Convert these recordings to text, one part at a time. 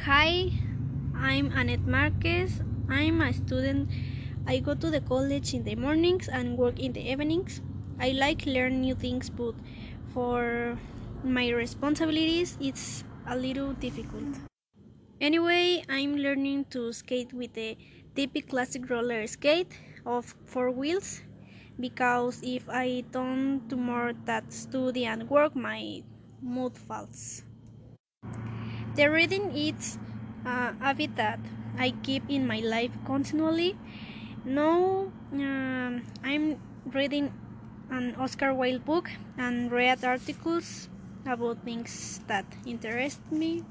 Hi, I'm Annette Marquez. I'm a student. I go to the college in the mornings and work in the evenings. I like learn new things, but for my responsibilities, it's a little difficult. Anyway, I'm learning to skate with the typical classic roller skate of four wheels because if I don't do more than study and work, my mood falls. The reading is a habit that I keep in my life continually. Now um, I'm reading an Oscar Wilde book and read articles about things that interest me.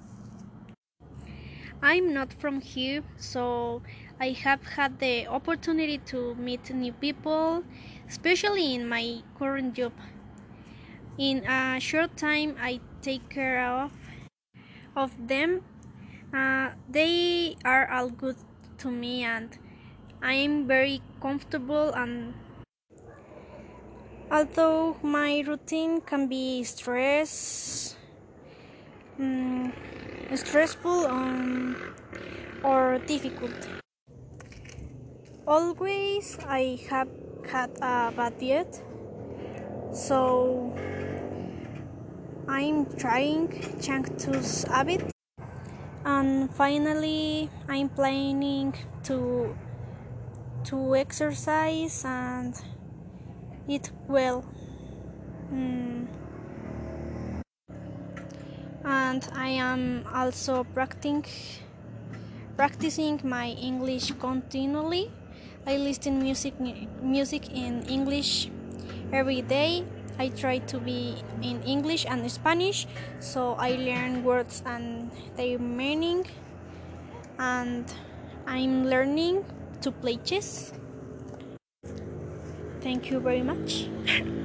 I'm not from here, so I have had the opportunity to meet new people, especially in my current job. In a short time, I take care of of them. Uh, they are all good to me, and I am very comfortable. And although my routine can be stress, um, stressful, um, or difficult, always I have had a bad diet, so I'm trying Changtu's habit and finally I'm planning to to exercise and eat well. Mm. and I am also practicing practicing my English continually. I listen music music in English every day I try to be in English and Spanish, so I learn words and their meaning, and I'm learning to play chess. Thank you very much.